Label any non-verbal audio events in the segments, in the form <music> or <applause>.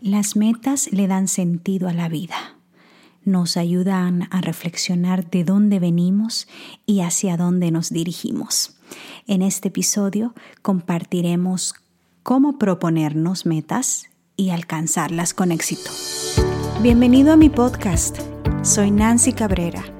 Las metas le dan sentido a la vida. Nos ayudan a reflexionar de dónde venimos y hacia dónde nos dirigimos. En este episodio compartiremos cómo proponernos metas y alcanzarlas con éxito. Bienvenido a mi podcast. Soy Nancy Cabrera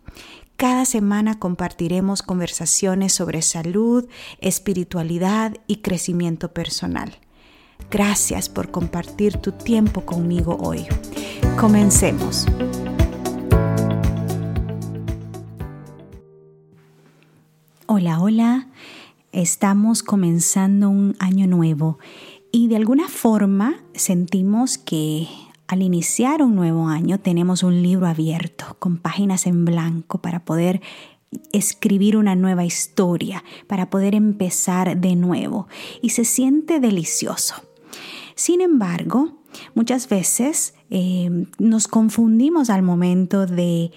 Cada semana compartiremos conversaciones sobre salud, espiritualidad y crecimiento personal. Gracias por compartir tu tiempo conmigo hoy. Comencemos. Hola, hola. Estamos comenzando un año nuevo y de alguna forma sentimos que al iniciar un nuevo año tenemos un libro abierto con páginas en blanco para poder escribir una nueva historia, para poder empezar de nuevo y se siente delicioso. Sin embargo, muchas veces eh, nos confundimos al momento de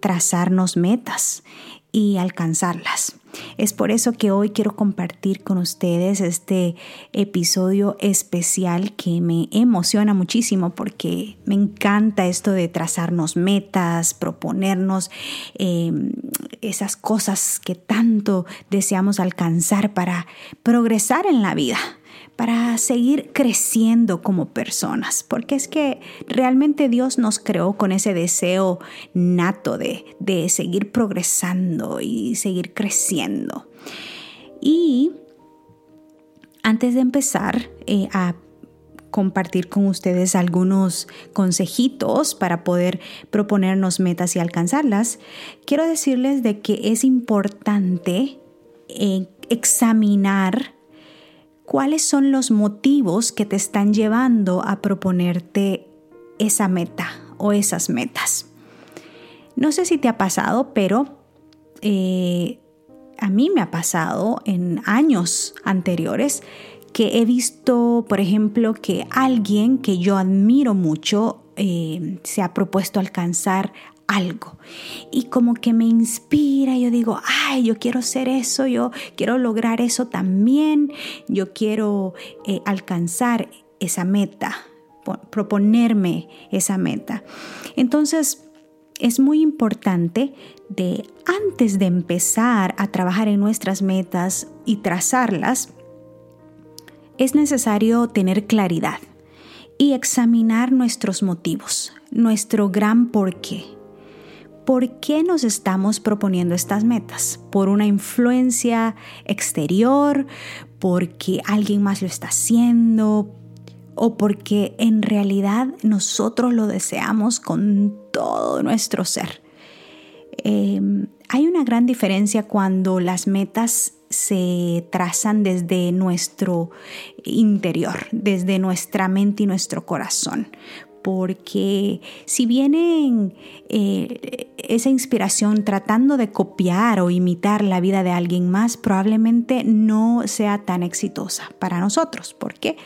trazarnos metas y alcanzarlas. Es por eso que hoy quiero compartir con ustedes este episodio especial que me emociona muchísimo porque me encanta esto de trazarnos metas, proponernos em, esas cosas que tanto deseamos alcanzar para progresar en la vida para seguir creciendo como personas, porque es que realmente Dios nos creó con ese deseo nato de, seguir progresando y seguir creciendo. Y antes de empezar eh, a compartir con ustedes algunos consejitos para poder proponernos metas y alcanzarlas, quiero decirles de que es importante eh, examinar cuáles son los motivos que te están llevando a proponerte esa meta o esas metas. No sé si te ha pasado, pero eh, a mí me ha pasado en años anteriores que he visto, por ejemplo, que alguien que yo admiro mucho eh, se ha propuesto alcanzar algo. Y como que me inspira, yo digo, ay, yo quiero ser eso, yo quiero lograr eso también, yo quiero eh, alcanzar esa meta, proponerme esa meta. Entonces, es muy importante de antes de empezar a trabajar en nuestras metas y trazarlas, es necesario tener claridad y examinar nuestros motivos, nuestro gran porqué. ¿Por qué nos estamos proponiendo estas metas? ¿Por una influencia exterior? ¿Porque alguien más lo está haciendo? ¿O porque en realidad nosotros lo deseamos con todo nuestro ser? Em, hay una gran diferencia cuando las metas se trazan desde nuestro interior, desde nuestra mente y nuestro corazón porque si viene eh, esa inspiración tratando de copiar o imitar la vida de alguien más, probablemente no sea tan exitosa para nosotros, porque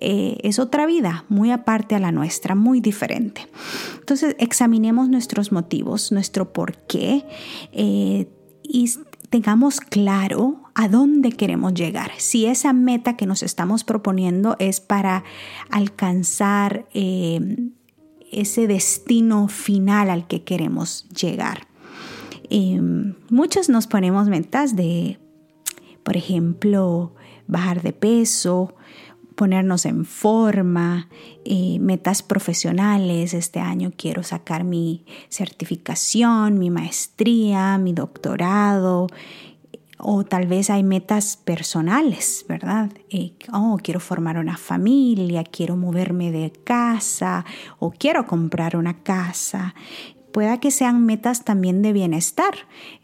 eh, es otra vida muy aparte a la nuestra, muy diferente. Entonces, examinemos nuestros motivos, nuestro por qué eh, y tengamos claro a dónde queremos llegar. Si esa meta que nos estamos proponiendo es para alcanzar eh, ese destino final al que queremos llegar. Eh, muchos nos ponemos metas de, por ejemplo, bajar de peso, ponernos en forma, eh, metas profesionales. Este año quiero sacar mi certificación, mi maestría, mi doctorado. O tal vez hay metas personales, ¿verdad? Eh, oh, quiero formar una familia, quiero moverme de casa o quiero comprar una casa. Pueda que sean metas también de bienestar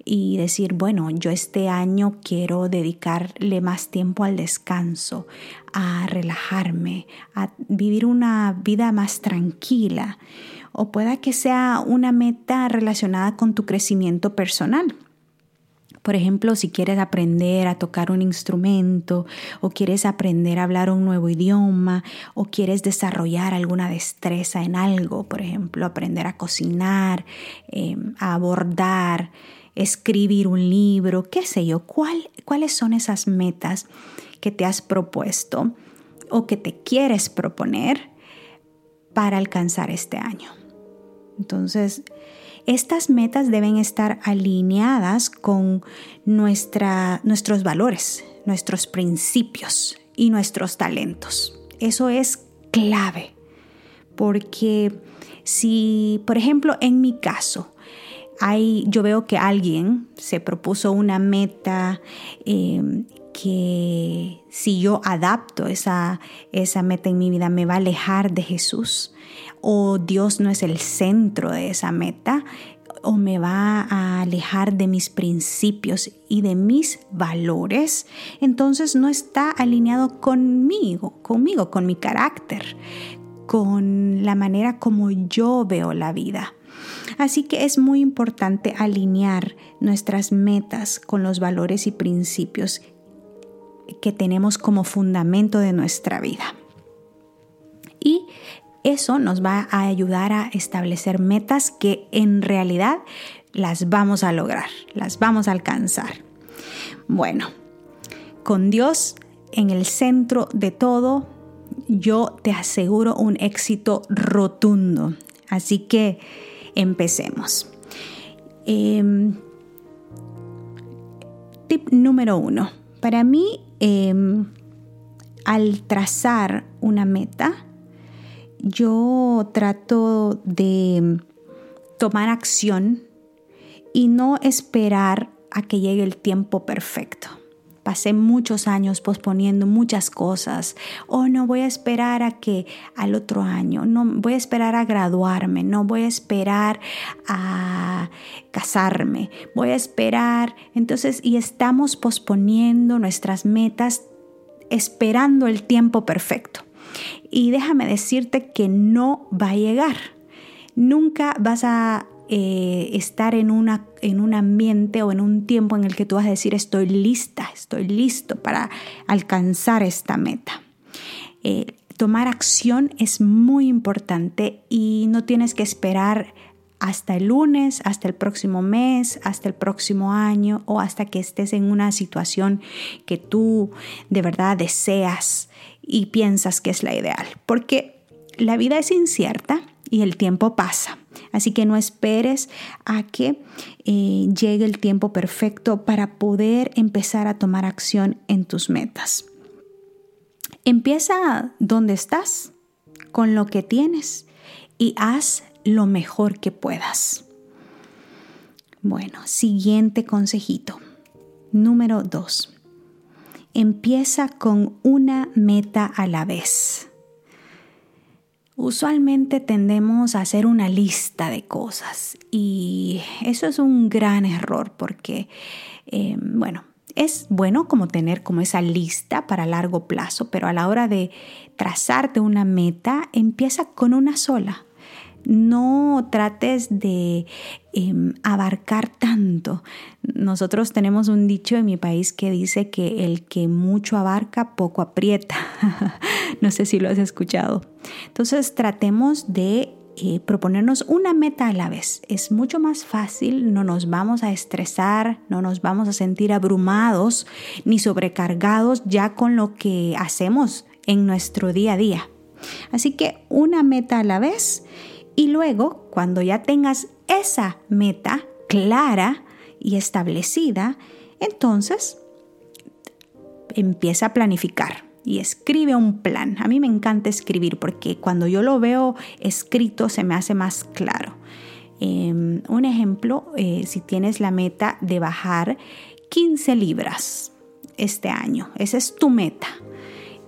y decir, bueno, yo este año quiero dedicarle más tiempo al descanso, a relajarme, a vivir una vida más tranquila. O pueda que sea una meta relacionada con tu crecimiento personal. Por ejemplo, si quieres aprender a tocar un instrumento o quieres aprender a hablar un nuevo idioma o quieres desarrollar alguna destreza en algo, por ejemplo, aprender a cocinar, em, a abordar, escribir un libro, qué sé yo, ¿cuáles son esas metas que te has propuesto o que te quieres proponer para alcanzar este año? Entonces, estas metas deben estar alineadas con nuestra, nuestros valores, nuestros principios y nuestros talentos. Eso es clave, porque si, por ejemplo, en mi caso, hay, yo veo que alguien se propuso una meta eh, que si yo adapto esa, esa meta en mi vida me va a alejar de Jesús o Dios no es el centro de esa meta o me va a alejar de mis principios y de mis valores, entonces no está alineado conmigo, conmigo, con mi carácter, con la manera como yo veo la vida. Así que es muy importante alinear nuestras metas con los valores y principios que tenemos como fundamento de nuestra vida. Y eso nos va a ayudar a establecer metas que en realidad las vamos a lograr, las vamos a alcanzar. Bueno, con Dios en el centro de todo, yo te aseguro un éxito rotundo. Así que empecemos. Em, tip número uno. Para mí, Em, al trazar una meta, yo trato de tomar acción y no esperar a que llegue el tiempo perfecto. Pasé muchos años posponiendo muchas cosas. Oh, no voy a esperar a que al otro año, no voy a esperar a graduarme, no voy a esperar a casarme, voy a esperar. Entonces, y estamos posponiendo nuestras metas esperando el tiempo perfecto. Y déjame decirte que no va a llegar. Nunca vas a eh, estar en, una, en un ambiente o en un tiempo en el que tú vas a decir estoy lista, estoy listo para alcanzar esta meta. Eh, tomar acción es muy importante y no tienes que esperar hasta el lunes, hasta el próximo mes, hasta el próximo año o hasta que estés en una situación que tú de verdad deseas y piensas que es la ideal. Porque la vida es incierta y el tiempo pasa. Así que no esperes a que eh, llegue el tiempo perfecto para poder empezar a tomar acción en tus metas. Empieza donde estás, con lo que tienes y haz lo mejor que puedas. Bueno, siguiente consejito. Número dos. Empieza con una meta a la vez. Usualmente tendemos a hacer una lista de cosas y eso es un gran error porque, eh, bueno, es bueno como tener como esa lista para largo plazo, pero a la hora de trazarte una meta, empieza con una sola. No trates de em, abarcar tanto. Nosotros tenemos un dicho en mi país que dice que el que mucho abarca, poco aprieta. <laughs> no sé si lo has escuchado. Entonces tratemos de eh, proponernos una meta a la vez. Es mucho más fácil, no nos vamos a estresar, no nos vamos a sentir abrumados ni sobrecargados ya con lo que hacemos en nuestro día a día. Así que una meta a la vez y luego, cuando ya tengas esa meta clara y establecida, entonces empieza a planificar y escribe un plan. A mí me encanta escribir porque cuando yo lo veo escrito se me hace más claro. Em, un ejemplo, eh, si tienes la meta de bajar 15 libras este año, esa es tu meta.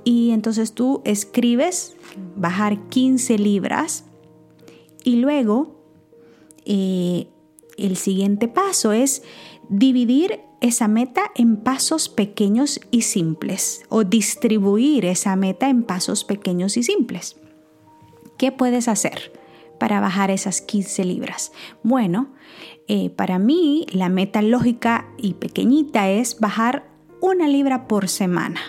Y entonces tú escribes bajar 15 libras y luego eh, el siguiente paso es dividir esa meta en pasos pequeños y simples o distribuir esa meta en pasos pequeños y simples. ¿Qué puedes hacer para bajar esas 15 libras? Bueno, eh, para mí la meta lógica y pequeñita es bajar una libra por semana.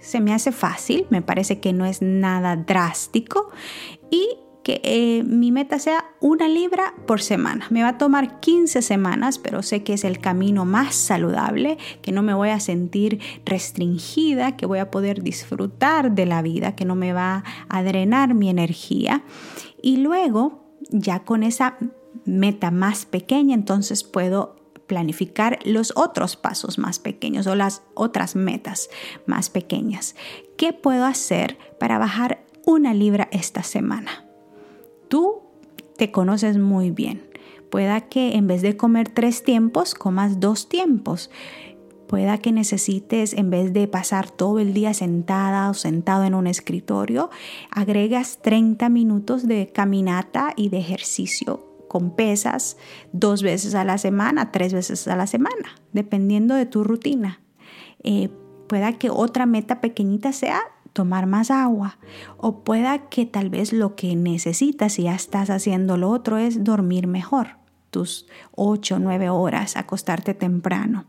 Se me hace fácil, me parece que no es nada drástico y que eh, mi meta sea una libra por semana. Me va a tomar 15 semanas, pero sé que es el camino más saludable, que no me voy a sentir restringida, que voy a poder disfrutar de la vida, que no me va a drenar mi energía. Y luego, ya con esa meta más pequeña, entonces puedo planificar los otros pasos más pequeños o las otras metas más pequeñas. ¿Qué puedo hacer para bajar una libra esta semana? Tú te conoces muy bien. Pueda que en vez de comer tres tiempos, comas dos tiempos. Pueda que necesites, en vez de pasar todo el día sentada o sentado en un escritorio, agregas 30 minutos de caminata y de ejercicio con pesas dos veces a la semana, tres veces a la semana, dependiendo de tu rutina. Eh, pueda que otra meta pequeñita sea tomar más agua o pueda que tal vez lo que necesitas y ya estás haciendo lo otro es dormir mejor, tus 8 o 9 horas, acostarte temprano.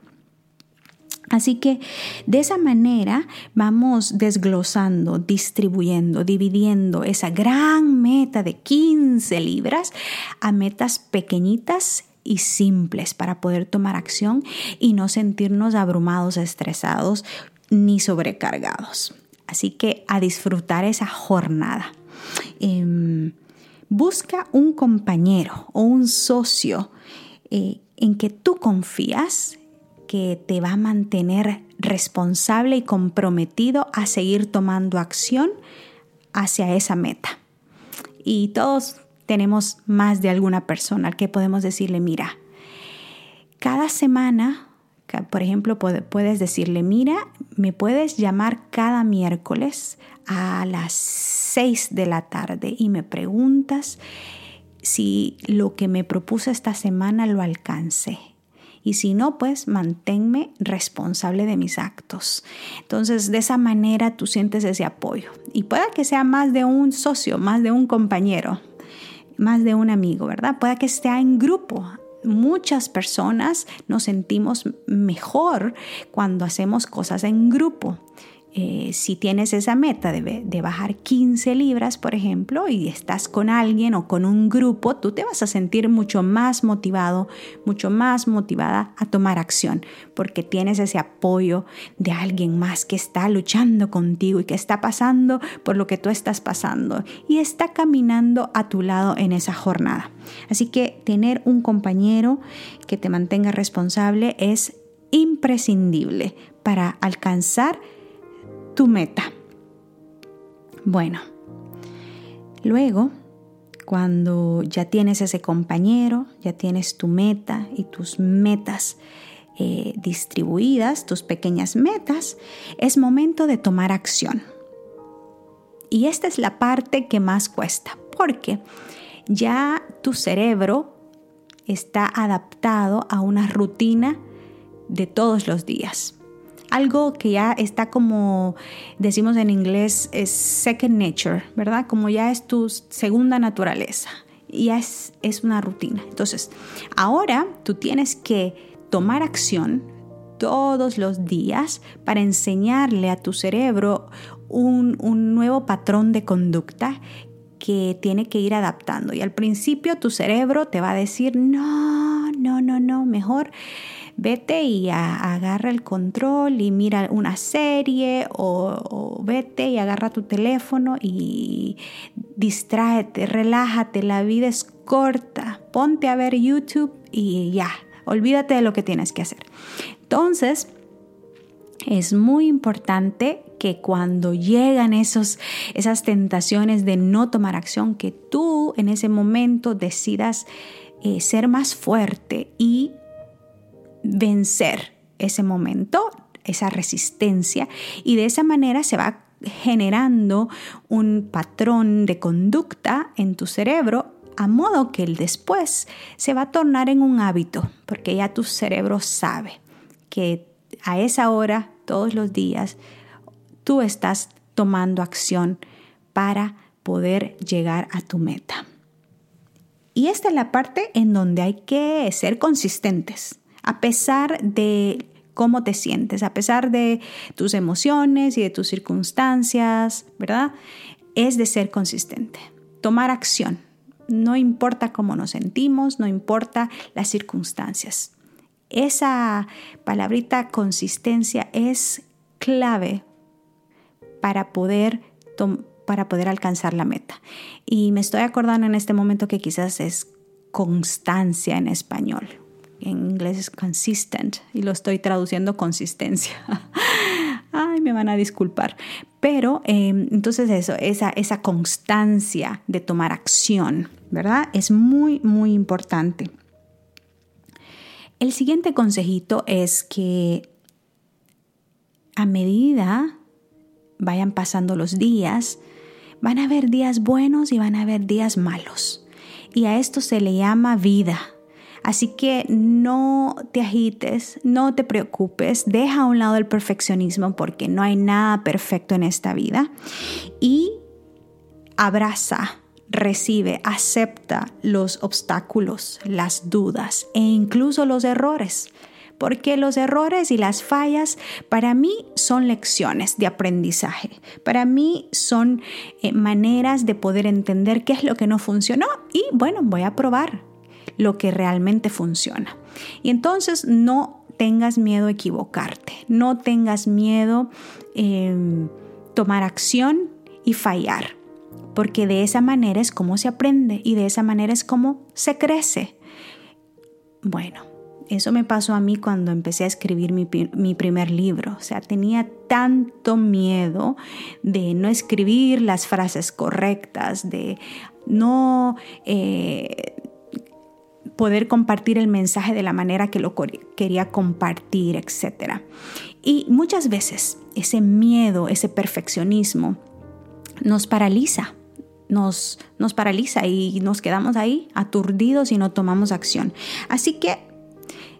Así que de esa manera vamos desglosando, distribuyendo, dividiendo esa gran meta de 15 libras a metas pequeñitas y simples para poder tomar acción y no sentirnos abrumados, estresados ni sobrecargados. Así que a disfrutar esa jornada. Em, busca un compañero o un socio eh, en que tú confías que te va a mantener responsable y comprometido a seguir tomando acción hacia esa meta. Y todos tenemos más de alguna persona al que podemos decirle, mira, cada semana por ejemplo, puedes decirle, mira, me puedes llamar cada miércoles a las 6 de la tarde y me preguntas si lo que me propuse esta semana lo alcancé. Y si no, pues manténme responsable de mis actos. Entonces, de esa manera tú sientes ese apoyo. Y pueda que sea más de un socio, más de un compañero, más de un amigo, ¿verdad? Pueda que esté en grupo muchas personas nos sentimos mejor cuando hacemos cosas en grupo. Eh, si tienes esa meta de, bajar 15 libras, por ejemplo, y estás con alguien o con un grupo, tú te vas a sentir mucho más motivado, mucho más motivada a tomar acción, porque tienes ese apoyo de alguien más que está luchando contigo y que está pasando por lo que tú estás pasando y está caminando a tu lado en esa jornada. Así que tener un compañero que te mantenga responsable es imprescindible para alcanzar tu meta. Bueno, luego, cuando ya tienes ese compañero, ya tienes tu meta y tus metas eh, distribuidas, tus pequeñas metas, es momento de tomar acción. Y esta es la parte que más cuesta, porque ya tu cerebro está adaptado a una rutina de todos los días algo que ya está como decimos en inglés es second nature, ¿verdad? Como ya es tu segunda naturaleza, ya es, es una rutina. Entonces, ahora tú tienes que tomar acción todos los días para enseñarle a tu cerebro un, un nuevo patrón de conducta que tiene que ir adaptando. Y al principio tu cerebro te va a decir, no, no, no, no, mejor vete y agarra el control y mira una serie o, vete y agarra tu teléfono y distráete, relájate, la vida es corta, ponte a ver YouTube y ya, olvídate de lo que tienes que hacer. Entonces, es muy importante que cuando llegan esos, esas tentaciones de no tomar acción, que tú en ese momento decidas eh, ser más fuerte y vencer ese momento, esa resistencia, y de esa manera se va generando un patrón de conducta en tu cerebro a modo que el después se va a tornar en un hábito, porque ya tu cerebro sabe que a esa hora, todos los días, tú estás tomando acción para poder llegar a tu meta. Y esta es la parte en donde hay que ser consistentes, a pesar de cómo te sientes, a pesar de tus emociones y de tus circunstancias, ¿verdad? Es de ser consistente, tomar acción. No importa cómo nos sentimos, no importa las circunstancias. Esa palabrita consistencia es clave para poder, para poder alcanzar la meta. Y me estoy acordando en este momento que quizás es constancia en español. En inglés es consistent y lo estoy traduciendo consistencia. <laughs> Ay, me van a disculpar. Pero em, entonces eso, esa, esa constancia de tomar acción, ¿verdad? Es muy, muy importante. El siguiente consejito es que a medida vayan pasando los días, van a haber días buenos y van a haber días malos. Y a esto se le llama vida. Así que no te agites, no te preocupes, deja a un lado el perfeccionismo porque no hay nada perfecto en esta vida y abraza recibe, acepta los obstáculos, las dudas e incluso los errores. Porque los errores y las fallas para mí son lecciones de aprendizaje. Para mí son eh, maneras de poder entender qué es lo que no funcionó y bueno, voy a probar lo que realmente funciona. Y entonces no tengas miedo a equivocarte, no tengas miedo eh, tomar acción y fallar porque de esa manera es como se aprende y de esa manera es como se crece. Bueno, eso me pasó a mí cuando empecé a escribir mi, primer libro. O sea, tenía tanto miedo de no escribir las frases correctas, de no eh, poder compartir el mensaje de la manera que lo quería compartir, etc. Y muchas veces ese miedo, ese perfeccionismo, nos paraliza nos, nos paraliza y nos quedamos ahí aturdidos y no tomamos acción. Así que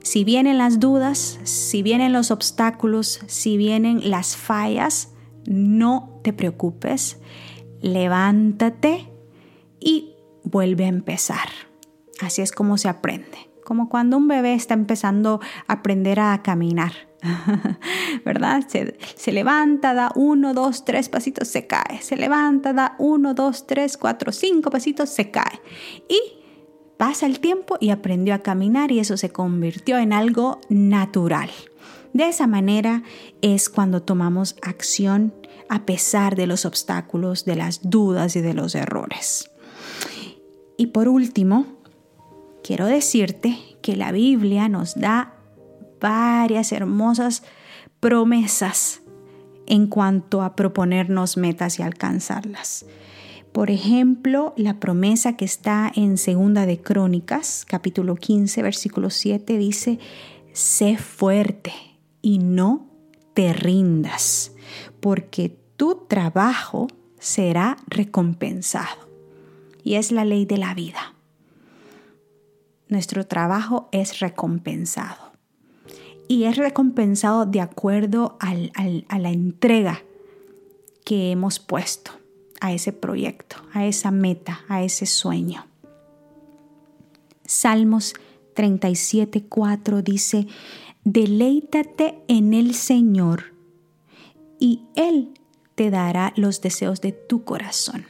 si vienen las dudas, si vienen los obstáculos, si vienen las fallas, no te preocupes, levántate y vuelve a empezar. Así es como se aprende, como cuando un bebé está empezando a aprender a caminar. <laughs> ¿verdad? Se, levanta, da uno, dos, tres pasitos, se cae. Se levanta, da uno, dos, tres, cuatro, cinco pasitos, se cae. Y pasa el tiempo y aprendió a caminar y eso se convirtió en algo natural. De esa manera es cuando tomamos acción a pesar de los obstáculos, de las dudas y de los errores. Y por último, quiero decirte que la Biblia nos da varias hermosas promesas en cuanto a proponernos metas y alcanzarlas. Por ejemplo, la promesa que está en Segunda de Crónicas, capítulo 15, versículo 7 dice, sé fuerte y no te rindas, porque tu trabajo será recompensado. Y es la ley de la vida. Nuestro trabajo es recompensado y es recompensado de acuerdo a la entrega que hemos puesto a ese proyecto, a esa meta, a ese sueño. Salmos 37.4 dice, deleítate en el Señor y Él te dará los deseos de tu corazón.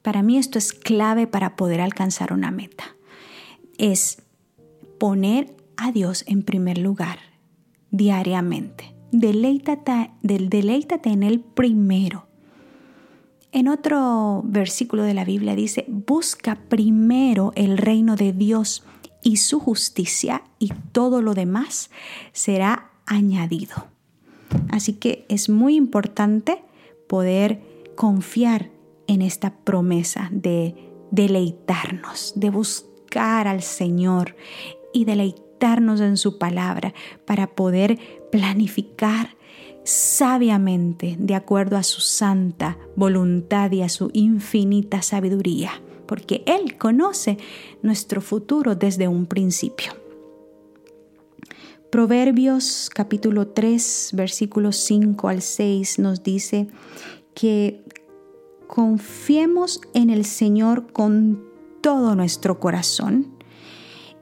Para mí esto es clave para poder alcanzar una meta. Es poner a Dios en primer lugar diariamente. Deleítate, deleítate en Él primero. En otro versículo de la Biblia dice, busca primero el reino de Dios y su justicia y todo lo demás será añadido. Así que es muy importante poder confiar en esta promesa de deleitarnos, de buscar al Señor y deleitarnos en su palabra para poder planificar sabiamente de acuerdo a su santa voluntad y a su infinita sabiduría porque Él conoce nuestro futuro desde un principio. Proverbios capítulo 3, versículos 5 al 6 nos dice que confiemos en el Señor con todo nuestro corazón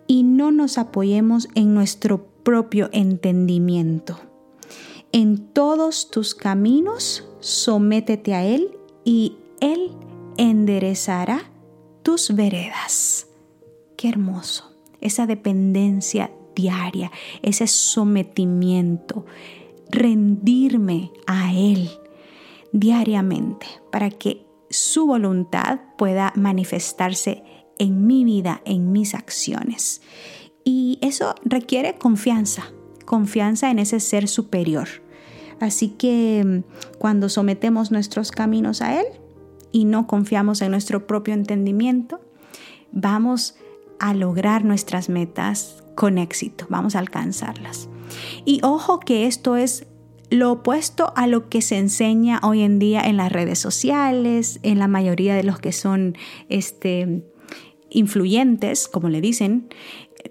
y no nos apoyemos en nuestro propio entendimiento. En todos tus caminos sométete a Él y Él enderezará tus veredas. Qué hermoso. Esa dependencia diaria, ese sometimiento, rendirme a Él diariamente para que su voluntad pueda manifestarse en mi vida, en mis acciones. Y eso requiere confianza, confianza en ese ser superior. Así que mm, cuando sometemos nuestros caminos a Él y no confiamos en nuestro propio entendimiento, vamos a lograr nuestras metas con éxito, vamos a alcanzarlas. Y ojo que esto es lo opuesto a lo que se enseña hoy en día en las redes sociales, en la mayoría de los que son este, influyentes, como le dicen,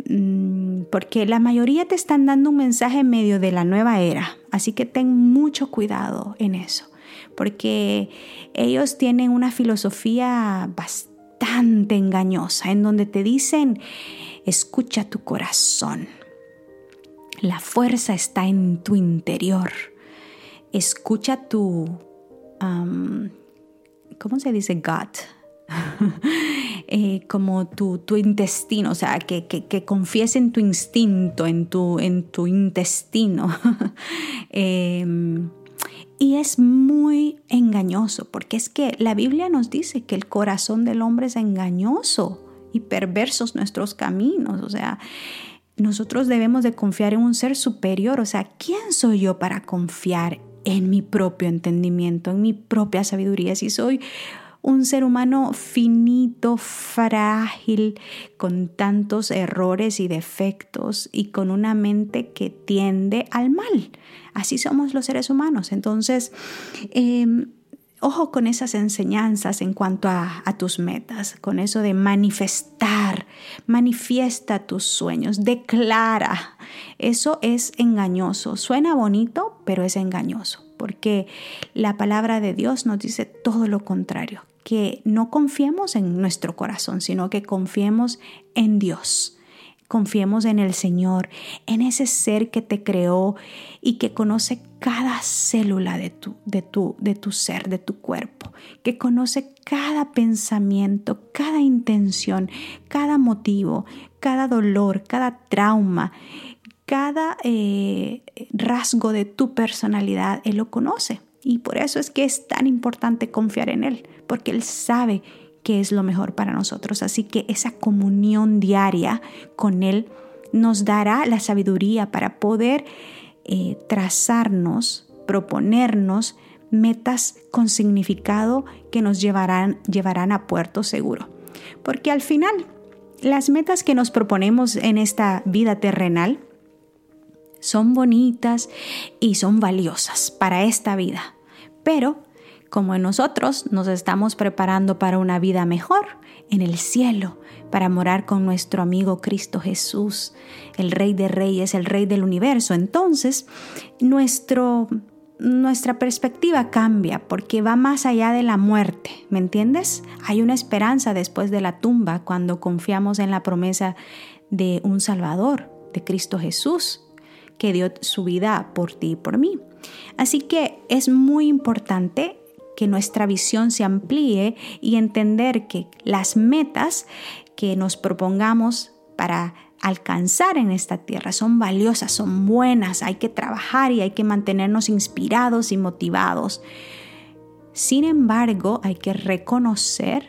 mm, porque la mayoría te están dando un mensaje en medio de la nueva era, así que ten mucho cuidado en eso, porque ellos tienen una filosofía bastante engañosa en donde te dicen, escucha tu corazón, la fuerza está en tu interior. Escucha tu, ¿cómo se dice? Gut. <laughs> Eh, como tu, tu, intestino, o sea, que, que, confíes en tu instinto, en tu, en tu intestino. <laughs> Em, y es muy engañoso, porque es que la Biblia nos dice que el corazón del hombre es engañoso y perversos nuestros caminos, o sea, nosotros debemos de confiar en un ser superior. O sea, ¿quién soy yo para confiar en mi propio entendimiento, en mi propia sabiduría? Si soy un ser humano finito, frágil, con tantos errores y defectos y con una mente que tiende al mal. Así somos los seres humanos. Entonces, em, ojo con esas enseñanzas en cuanto a, tus metas, con eso de manifestar, manifiesta tus sueños, declara. Eso es engañoso. Suena bonito, pero es engañoso, porque la palabra de Dios nos dice todo lo contrario, que no confiemos en nuestro corazón, sino que confiemos en Dios. Confiemos en el Señor, en ese ser que te creó y que conoce cada célula de tu, de tu, de tu ser, de tu cuerpo, que conoce cada pensamiento, cada intención, cada motivo, cada dolor, cada trauma, cada eh, rasgo de tu personalidad, Él lo conoce. Y por eso es que es tan importante confiar en Él, porque Él sabe que es lo mejor para nosotros. Así que esa comunión diaria con Él nos dará la sabiduría para poder eh, trazarnos, proponernos metas con significado que nos llevarán, llevarán a puerto seguro. Porque al final, las metas que nos proponemos en esta vida terrenal son bonitas y son valiosas para esta vida. Pero como en nosotros nos estamos preparando para una vida mejor en el cielo, para morar con nuestro amigo Cristo Jesús, el Rey de Reyes, el Rey del universo. Entonces, nuestro, nuestra perspectiva cambia porque va más allá de la muerte, ¿me entiendes? Hay una esperanza después de la tumba cuando confiamos en la promesa de un Salvador, de Cristo Jesús, que dio su vida por ti y por mí. Así que es muy importante que nuestra visión se amplíe y entender que las metas que nos propongamos para alcanzar en esta tierra son valiosas, son buenas, hay que trabajar y hay que mantenernos inspirados y motivados. Sin embargo, hay que reconocer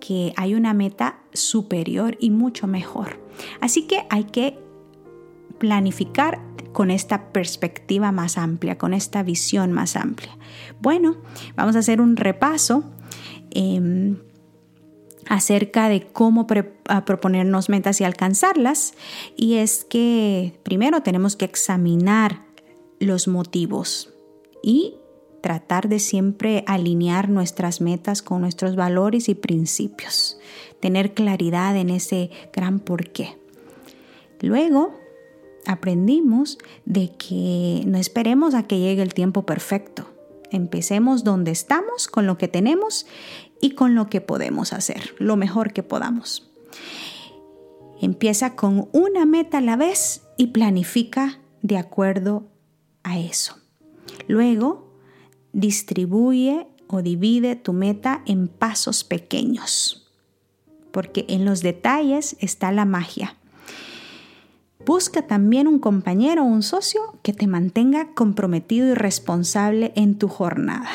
que hay una meta superior y mucho mejor. Así que hay que planificar con esta perspectiva más amplia, con esta visión más amplia. Bueno, vamos a hacer un repaso em, acerca de cómo proponernos metas y alcanzarlas. Y es que primero tenemos que examinar los motivos y tratar de siempre alinear nuestras metas con nuestros valores y principios, tener claridad en ese gran porqué. Luego, aprendimos de que no esperemos a que llegue el tiempo perfecto. Empecemos donde estamos, con lo que tenemos y con lo que podemos hacer, lo mejor que podamos. Empieza con una meta a la vez y planifica de acuerdo a eso. Luego, distribuye o divide tu meta en pasos pequeños, porque en los detalles está la magia. Busca también un compañero o un socio que te mantenga comprometido y responsable en tu jornada.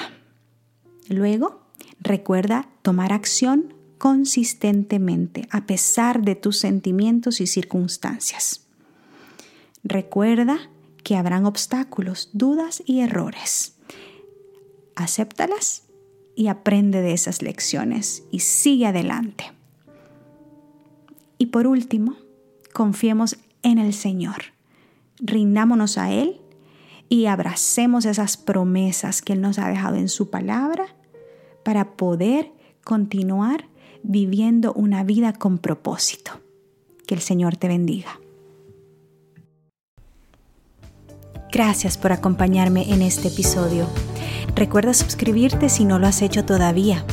Luego, recuerda tomar acción consistentemente a pesar de tus sentimientos y circunstancias. Recuerda que habrán obstáculos, dudas y errores. Acéptalas y aprende de esas lecciones y sigue adelante. Y por último, confiemos en el Señor. Rindámonos a Él y abracemos esas promesas que Él nos ha dejado en su palabra para poder continuar viviendo una vida con propósito. Que el Señor te bendiga. Gracias por acompañarme en este episodio. Recuerda suscribirte si no lo has hecho todavía.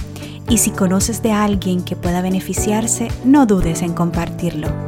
Y si conoces de alguien que pueda beneficiarse, no dudes en compartirlo.